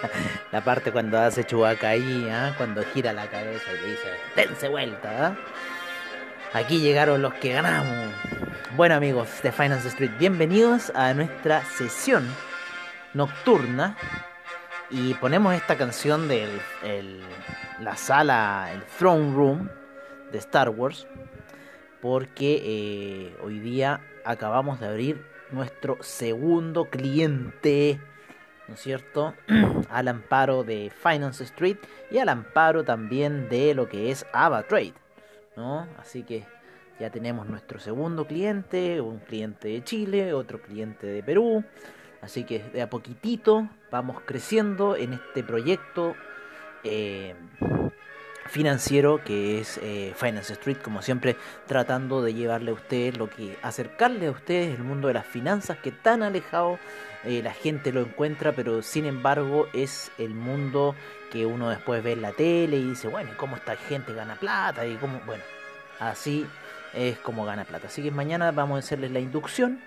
la parte cuando hace Chubaca ahí, ¿ah? cuando gira la cabeza y le dice, dense vuelta. ¿ah? Aquí llegaron los que ganamos. Bueno amigos de Finance Street, bienvenidos a nuestra sesión nocturna. Y ponemos esta canción de la sala, el Throne Room de Star Wars. Porque eh, hoy día acabamos de abrir nuestro segundo cliente ¿no es cierto? al amparo de Finance Street y al amparo también de lo que es AvaTrade, ¿no? Así que ya tenemos nuestro segundo cliente, un cliente de Chile, otro cliente de Perú, así que de a poquitito vamos creciendo en este proyecto eh, financiero que es eh, Finance Street, como siempre tratando de llevarle a ustedes lo que acercarle a ustedes el mundo de las finanzas que tan alejado eh, la gente lo encuentra, pero sin embargo es el mundo que uno después ve en la tele y dice, bueno, ¿y cómo esta gente gana plata? Y cómo, bueno, así es como gana plata. Así que mañana vamos a hacerles la inducción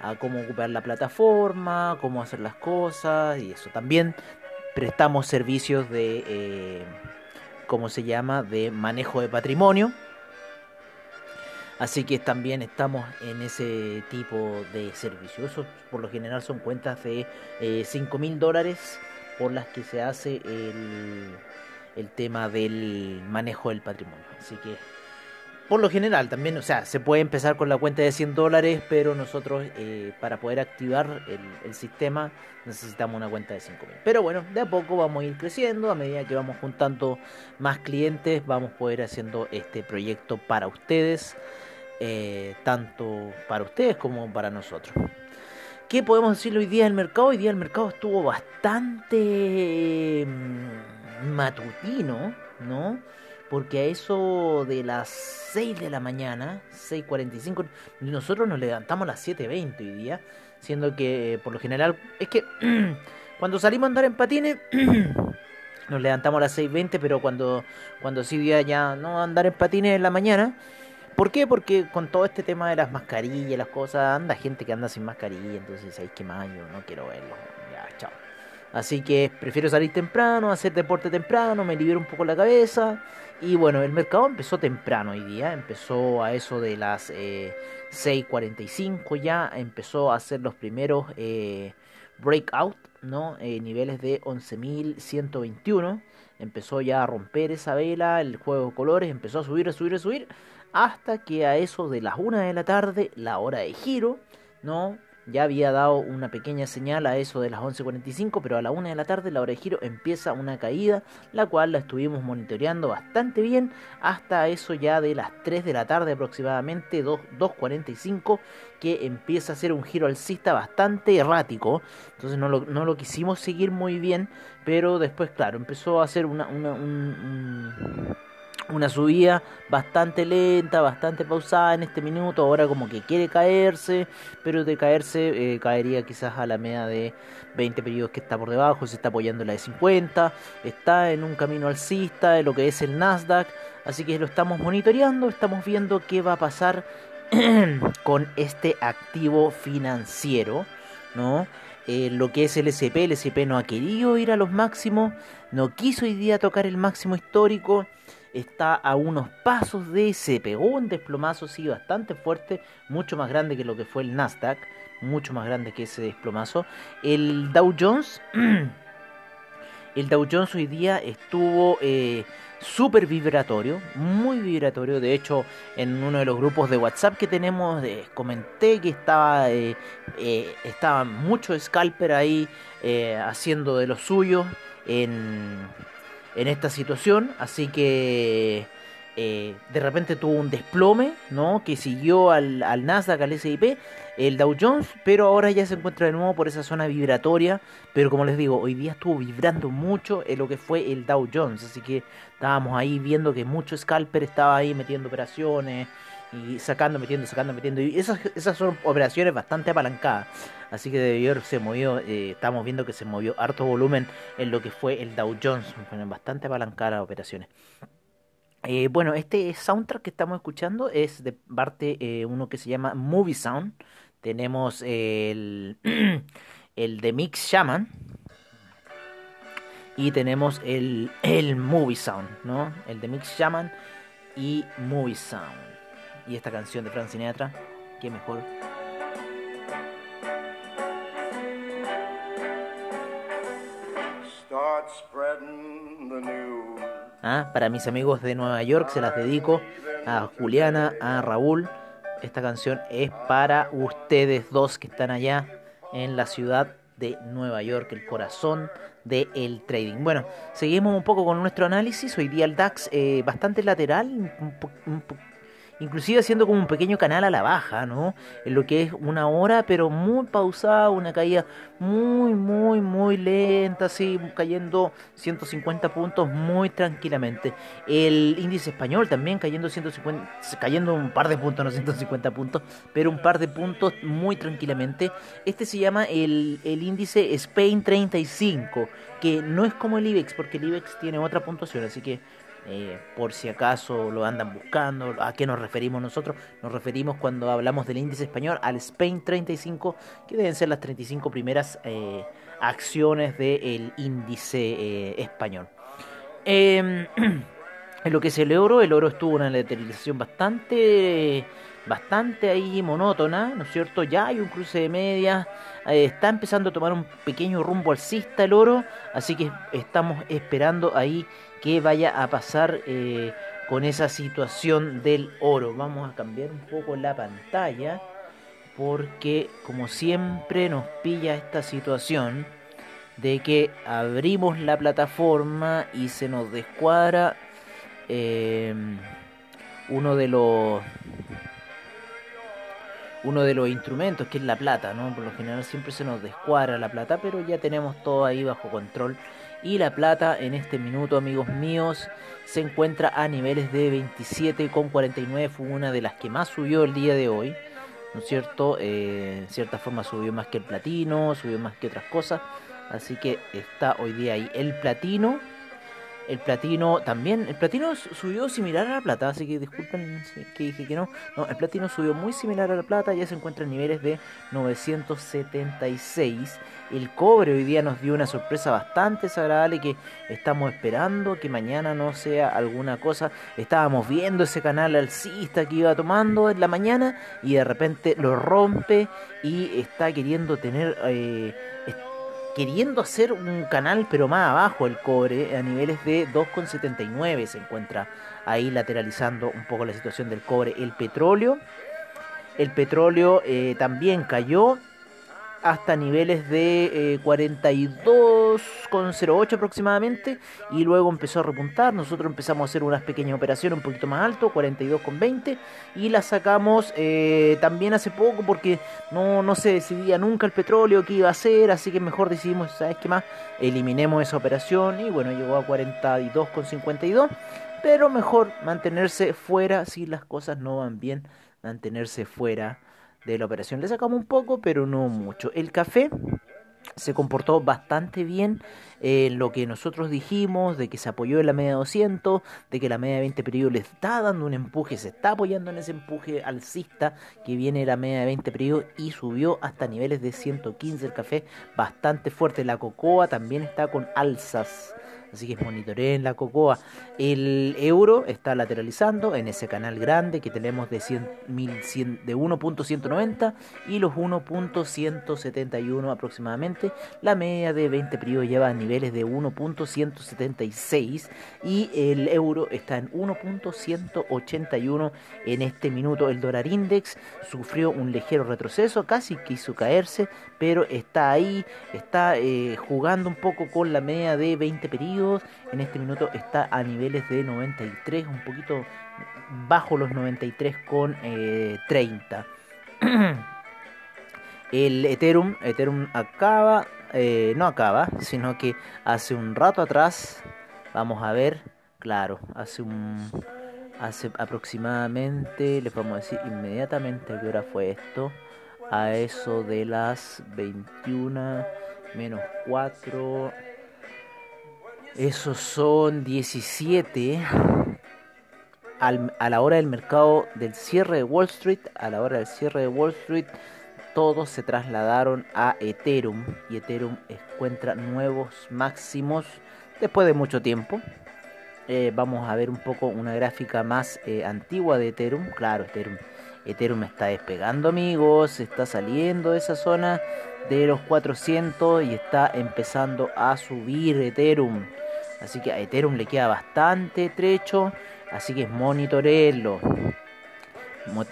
a cómo ocupar la plataforma, cómo hacer las cosas y eso. También prestamos servicios de, eh, ¿cómo se llama?, de manejo de patrimonio Así que también estamos en ese tipo de servicio. Eso por lo general son cuentas de eh, 5 mil dólares por las que se hace el, el tema del manejo del patrimonio. Así que por lo general también, o sea, se puede empezar con la cuenta de 100 dólares, pero nosotros eh, para poder activar el, sistema necesitamos una cuenta de 5 mil. Pero bueno, de a poco vamos a ir creciendo, a medida que vamos juntando más clientes, vamos a poder haciendo este proyecto para ustedes. Eh, tanto para ustedes como para nosotros. ¿Qué podemos decir hoy día del mercado? Hoy día el mercado estuvo bastante mm, matutino, ¿no? Porque a eso de las 6 de la mañana, 6.45, nosotros nos levantamos a las 7.20 hoy día, siendo que por lo general es que cuando salimos a andar en patines nos levantamos a las 6.20, pero cuando, cuando sí día ya no andar en patines en la mañana, ¿Por qué? Porque con todo este tema de las mascarillas, las cosas, anda gente que anda sin mascarilla, entonces hay que más yo no quiero verlo. Así que prefiero salir temprano, hacer deporte temprano, me libero un poco la cabeza. Y bueno, el mercado empezó temprano hoy día, empezó a eso de las eh, 6.45 ya, empezó a hacer los primeros eh, breakout, ¿no? Eh, niveles de 11.121. Empezó ya a romper esa vela, el juego de colores, empezó a subir, a subir, a subir hasta que a eso de las 1 de la tarde, la hora de giro, ¿no? Ya había dado una pequeña señal a eso de las 11.45, pero a la 1 de la tarde, la hora de giro, empieza una caída, la cual la estuvimos monitoreando bastante bien hasta eso ya de las 3 de la tarde aproximadamente, 2.45, que empieza a ser un giro alcista bastante errático. Entonces no lo, no lo quisimos seguir muy bien, pero después, claro, empezó a hacer una, un una subida bastante lenta, bastante pausada en este minuto, ahora como que quiere caerse, pero de caerse eh, caería quizás a la media de 20 periodos que está por debajo, se está apoyando la de 50, está en un camino alcista de lo que es el Nasdaq, así que lo estamos monitoreando, estamos viendo qué va a pasar con este activo financiero, ¿no? Eh, lo que es el SP, el SP no ha querido ir a los máximos, no quiso hoy día tocar el máximo histórico, está a unos pasos de se pegó un desplomazo sí bastante fuerte, mucho más grande que lo que fue el Nasdaq, mucho más grande que ese desplomazo. El Dow Jones, el Dow Jones hoy día estuvo eh, súper vibratorio, muy vibratorio. De hecho, en uno de los grupos de WhatsApp que tenemos, eh, comenté que estaba, eh, eh, estaba mucho scalper ahí haciendo de lo suyo en en esta situación. Así que eh, de repente tuvo un desplome, ¿no? Que siguió al, al Nasdaq, al S&P, el Dow Jones, pero ahora ya se encuentra de nuevo por esa zona vibratoria, pero como les digo, hoy día estuvo vibrando mucho en lo que fue el Dow Jones, así que estábamos ahí viendo que mucho scalper estaba ahí metiendo operaciones y sacando, metiendo, sacando, metiendo, y esas, esas son operaciones bastante apalancadas, así que debió se movió, eh, estamos viendo que se movió harto volumen en lo que fue el Dow Jones, bastante apalancadas operaciones. Eh, bueno, este soundtrack que estamos escuchando es de parte eh, uno que se llama Movie Sound. Tenemos el, el de Mix Shaman. Y tenemos el, el Movie Sound, ¿no? El de Mix Shaman y Movie Sound. Y esta canción de Frank Sinatra, qué mejor. Start spreading the news. ¿Ah? Para mis amigos de Nueva York se las dedico a Juliana, a Raúl. Esta canción es para ustedes dos que están allá en la ciudad de Nueva York, el corazón del trading. Bueno, seguimos un poco con nuestro análisis. Hoy día el DAX eh, bastante lateral, un, un, inclusive haciendo como un pequeño canal a la baja, ¿no? En lo que es una hora, pero muy pausada, una caída muy, muy, muy lenta, así, cayendo 150 puntos muy tranquilamente. El índice español también cayendo 150, cayendo un par de puntos, no 150 puntos, pero un par de puntos muy tranquilamente. Este se llama el, el índice Spain 35, que no es como el IBEX, porque el IBEX tiene otra puntuación, así que eh, por si acaso lo andan buscando, ¿a qué nos referimos nosotros? Nos referimos cuando hablamos del índice español al Spain 35, que deben ser las 35 primeras eh, acciones del índice eh, español. Em, en lo que es el oro, el oro estuvo una lateralización bastante bastante ahí monótona, ¿no es cierto? Ya hay un cruce de medias, está empezando a tomar un pequeño rumbo alcista el oro, así que estamos esperando ahí qué vaya a pasar eh, con esa situación del oro. Vamos a cambiar un poco la pantalla porque como siempre nos pilla esta situación de que abrimos la plataforma y se nos descuadra eh, uno de los uno de los instrumentos que es la plata, ¿no? Por lo general siempre se nos descuadra la plata, pero ya tenemos todo ahí bajo control y la plata en este minuto, amigos míos, se encuentra a niveles de 27,49. Fue una de las que más subió el día de hoy. ¿No es cierto? Eh, en cierta forma subió más que el platino, subió más que otras cosas. Así que está hoy día ahí el platino el platino también, el platino subió similar a la plata, así que disculpen que dije que no. No, el platino subió muy similar a la plata, ya se encuentra en niveles de 976. El cobre hoy día nos dio una sorpresa bastante desagradable que estamos esperando que mañana no sea alguna cosa. Estábamos viendo ese canal alcista que iba tomando en la mañana y de repente lo rompe y está queriendo tener... Eh, queriendo hacer un canal pero más abajo el cobre a niveles de 2,79 se encuentra ahí lateralizando un poco la situación del cobre. El petróleo el petróleo eh, también cayó hasta niveles de 42,08 eh, aproximadamente y luego empezó a repuntar. Nosotros empezamos a hacer unas pequeñas operaciones un poquito más alto, 42,20 y la sacamos eh, también hace poco porque no, no se decidía nunca el petróleo que iba a hacer, así que mejor decidimos, ¿sabes qué más? Eliminemos esa operación y bueno, llegó a 42,52, pero mejor mantenerse fuera si las cosas no van bien, mantenerse fuera de la operación. Le sacamos un poco, pero no mucho. El café se comportó bastante bien en lo que nosotros dijimos, de que se apoyó en la media 200, de que la media 20 periodos le está dando un empuje, se está apoyando en ese empuje alcista que viene la media de 20 periodos y subió hasta niveles de 115 el café, bastante fuerte. La cocoa también está con alzas así que en la cocoa. El euro está lateralizando en ese canal grande que tenemos de, 100, de 1.190 y los 1.171 aproximadamente. La media de 20 periodos lleva a niveles de 1.176 y el euro está en 1.181 en este minuto. El dólar index sufrió un ligero retroceso, casi quiso caerse, pero está ahí, está eh, jugando un poco con la media de 20 periodos En este minuto está a niveles de 93, un poquito bajo los 93 con 30. El Ethereum, Ethereum acaba, eh, no acaba, sino que hace un rato atrás, vamos a ver, claro, hace un, hace aproximadamente, les vamos a decir inmediatamente a qué hora fue esto, a eso de las 21 menos 4, esos son 17 a la hora del mercado del cierre de Wall Street, a la hora del cierre de Wall Street todos se trasladaron a Ethereum y Ethereum encuentra nuevos máximos después de mucho tiempo. Eh, vamos a ver un poco una gráfica más eh, antigua de Ethereum. Claro, Ethereum, Ethereum está despegando amigos, está saliendo de esa zona de los 400 y está empezando a subir Ethereum. Así que a Ethereum le queda bastante trecho, así que es monitorearlo.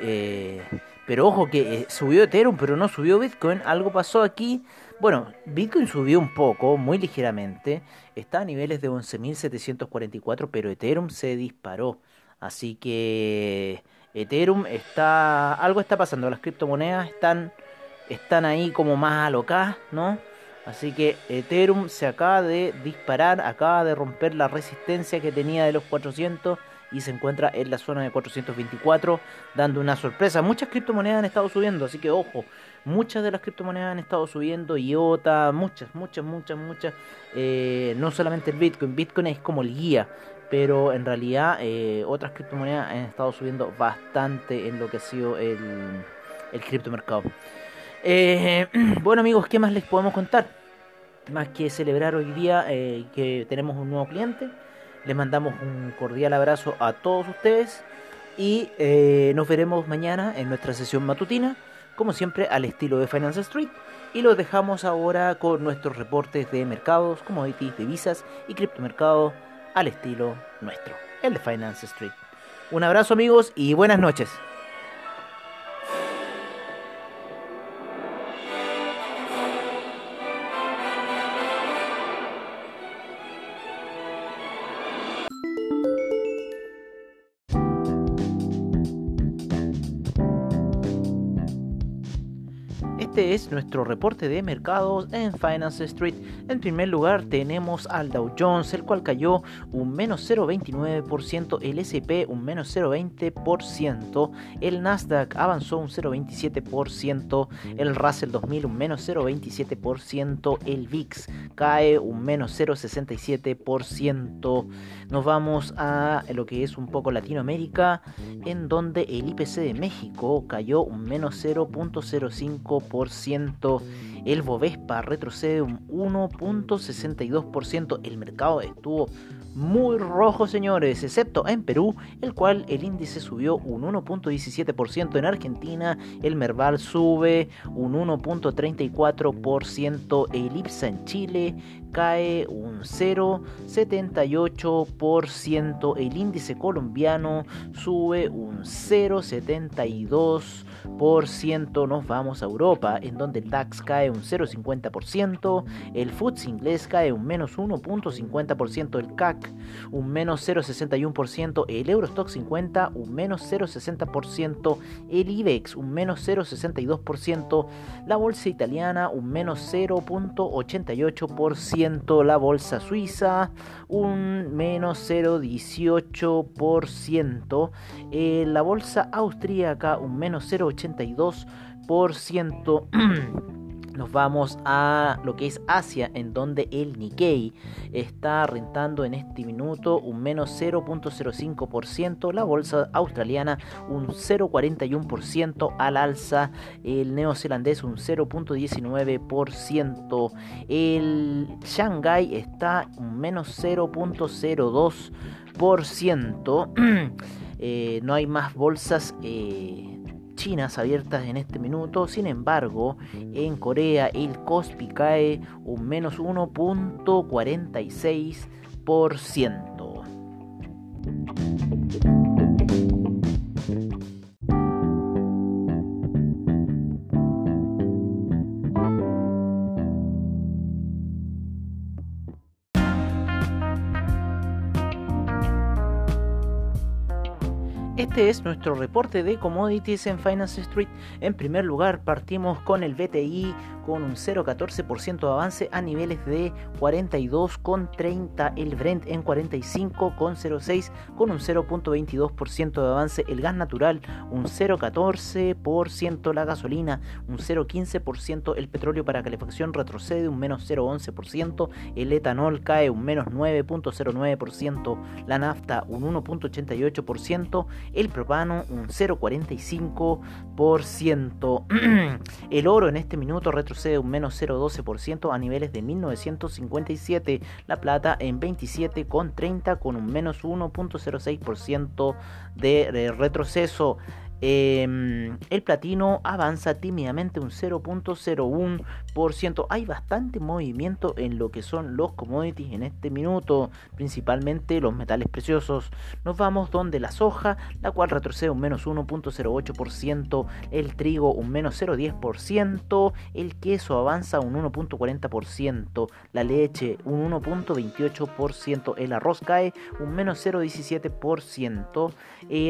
Eh, pero ojo que eh, subió Ethereum, pero no subió Bitcoin. Algo pasó aquí. Bueno, Bitcoin subió un poco, muy ligeramente. Está a niveles de 11.744, pero Ethereum se disparó. Así que Ethereum está... Algo está pasando. Las criptomonedas están, están ahí como más alocadas, ¿no? Así que Ethereum se acaba de disparar, acaba de romper la resistencia que tenía de los 400 y se encuentra en la zona de 424 dando una sorpresa. Muchas criptomonedas han estado subiendo, así que ojo, muchas de las criptomonedas han estado subiendo, IOTA, muchas, muchas, muchas, muchas. Eh, no solamente el Bitcoin, Bitcoin es como el guía, pero en realidad eh, otras criptomonedas han estado subiendo bastante en lo que ha sido el, el criptomercado. Eh, bueno amigos, ¿qué más les podemos contar? Más que celebrar hoy día que tenemos un nuevo cliente les mandamos un cordial abrazo a todos ustedes y eh, nos veremos mañana en nuestra sesión matutina, como siempre al estilo de Finance Street. Y los dejamos ahora con nuestros reportes de mercados, commodities, divisas y criptomercados al estilo nuestro, el de Finance Street. Un abrazo amigos y buenas noches. Es nuestro reporte de mercados en Finance Street. En primer lugar tenemos al Dow Jones, el cual cayó un menos 0,29%, el SP un menos 0,20%, el Nasdaq avanzó un 0,27%, el Russell 2000 un menos 0,27%, el VIX cae un menos 0,67%. Nos vamos a lo que es un poco Latinoamérica, en donde el IPC de México cayó un menos 0,05%. El Bovespa retrocede un 1.62%. El mercado estuvo muy rojo, señores, excepto en Perú, el cual el índice subió un 1.17%. En Argentina, el Merval sube un 1.34%. El IPSA en Chile cae un 0.78%. El índice colombiano sube un 0.72% nos vamos a Europa, en donde el DAX cae un 0,50%, el FTSE inglés cae un menos 1.50%, el CAC un menos 0,61%, el Eurostock 50 un menos 0,60%, el IBEX un menos 0,62%, la bolsa italiana un menos 0.88%, la bolsa suiza un menos 0,18%, eh, la bolsa austríaca un menos 0,82%. Nos vamos a lo que es Asia, en donde el Nikkei está rentando en este minuto un menos 0.05%, la bolsa australiana un 0.41% al alza, el neozelandés un 0.19%, el Shanghai está un menos 0.02%, eh, no hay más bolsas. Eh, chinas abiertas en este minuto. Sin embargo, en Corea el Kospi cae un menos 1.46%. Este es nuestro reporte de commodities en Finance Street. En primer lugar, partimos con el BTI con un 0,14% de avance a niveles de 42,30, el Brent en 45,06 con un 0,22% de avance, el gas natural un 0,14%, la gasolina un 0,15%, el petróleo para calefacción retrocede un menos 0,11%, el etanol cae un menos 9,09%, la nafta un 1,88%, el propano un 0,45%. el oro en este minuto retrocede un menos 0,12% a niveles de 1957. La plata en 27,30 con un menos 1,06% de retroceso. Em, el platino avanza tímidamente un 0.01%. Hay bastante movimiento en lo que son los commodities en este minuto, principalmente los metales preciosos. Nos vamos donde la soja, la cual retrocede un menos 1.08%, el trigo un menos 0.10%, el queso avanza un 1.40%, la leche un 1.28%, el arroz cae un menos 0.17%,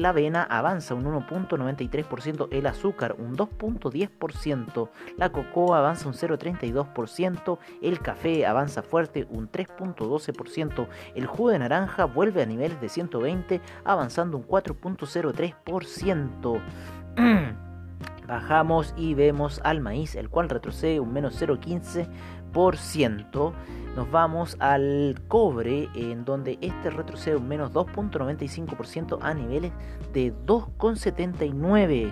la avena avanza un 1. 93%, el azúcar un 2.10%, la cocoa avanza un 0.32%, el café avanza fuerte un 3.12%, el jugo de naranja vuelve a niveles de 120 avanzando un 4.03%. Bajamos y vemos al maíz, el cual retrocede un menos 0.15%. Nos vamos al cobre, en donde este retrocede un menos 2.95% a niveles de 2,79%.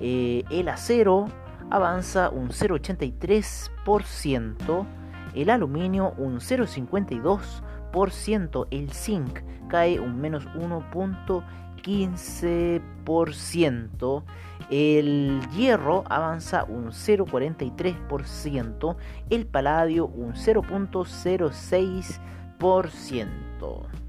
Eh, el acero avanza un 0,83%. El aluminio un 0,52%. El zinc cae un menos 1.15%. El hierro avanza un 0,43%, el paladio un 0,06%.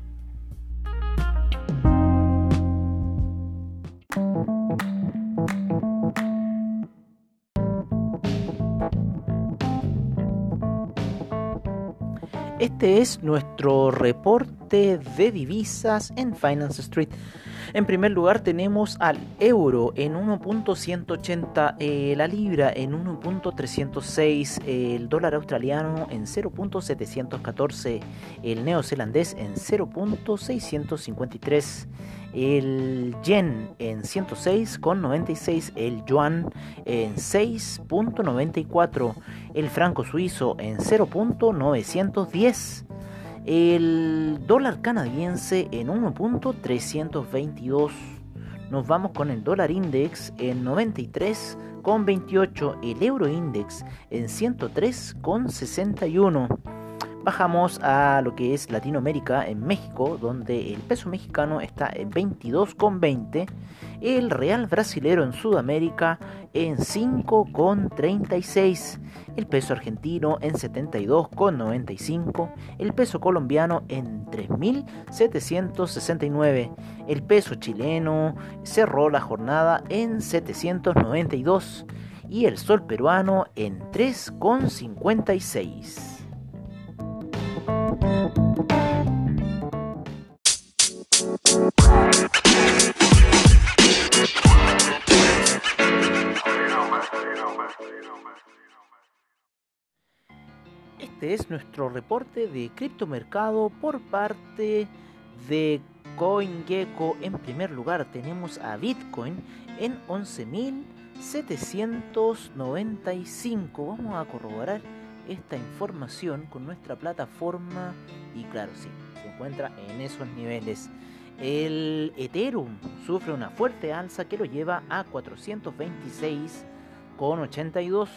Este es nuestro reporte de divisas en Finance Street. En primer lugar tenemos al euro en 1.180, eh, la libra en 1.306, el dólar australiano en 0.714, el neozelandés en 0.653 el yen en 106,96, el yuan en 6.94, el franco suizo en 0.910 el dólar canadiense en 1.322. Nos vamos con el dólar index en 93,28. El euro index en 103,61. Bajamos a lo que es Latinoamérica en México, donde el peso mexicano está en 22,20 el real brasilero en Sudamérica en 5,36, el peso argentino en 72,95, el peso colombiano en 3.769, el peso chileno cerró la jornada en 792 y el sol peruano en 3,56. Este es nuestro reporte de criptomercado por parte de CoinGecko. En primer lugar tenemos a Bitcoin en 11.795. Vamos a corroborar esta información con nuestra plataforma y claro, sí, se encuentra en esos niveles. El Ethereum sufre una fuerte alza que lo lleva a 426,82.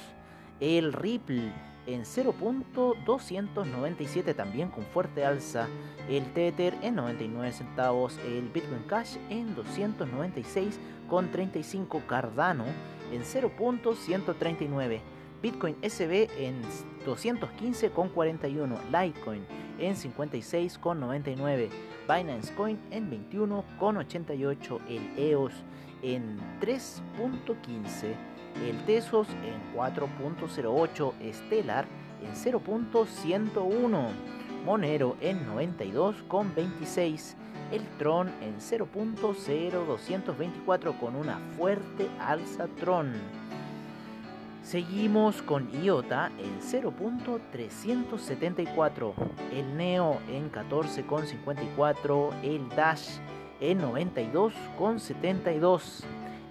El Ripple en 0.297 también con fuerte alza, el Tether en 99 centavos, el Bitcoin Cash en 296,35, Cardano en 0.139, Bitcoin SB en 215,41, Litecoin en 56,99, Binance Coin en 21,88, el EOS en 3.15 el Tesos en 4.08, Stellar en 0.101. Monero en 92,26, el Tron en 0.0224 con una fuerte alza Tron. Seguimos con IOTA en 0.374, el Neo en 14,54, el Dash en 92,72,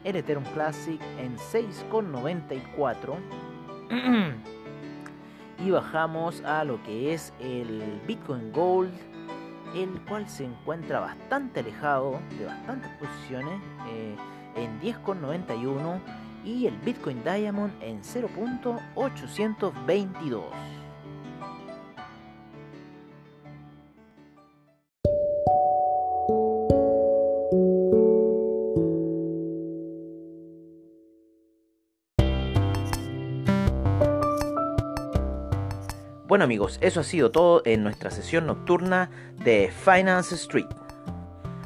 el Ethereum Classic en 6,94 y bajamos a lo que es el Bitcoin Gold, el cual se encuentra bastante alejado de bastantes posiciones eh, en 10,91 y el Bitcoin Diamond en 0.822. Bueno amigos, eso ha sido todo en nuestra sesión nocturna de Finance Street.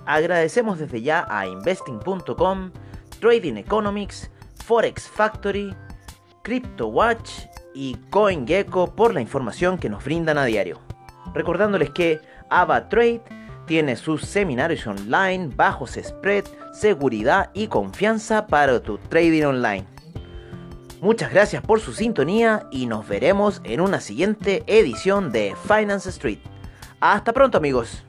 Agradecemos desde ya a investing.com, Trading Economics, Forex Factory, CryptoWatch y CoinGecko por la información que nos brindan a diario. Recordándoles que AvaTrade tiene sus seminarios online, bajos spread, seguridad y confianza para tu trading online. Muchas gracias por su sintonía y nos veremos en una siguiente edición de Finance Street. Hasta pronto amigos.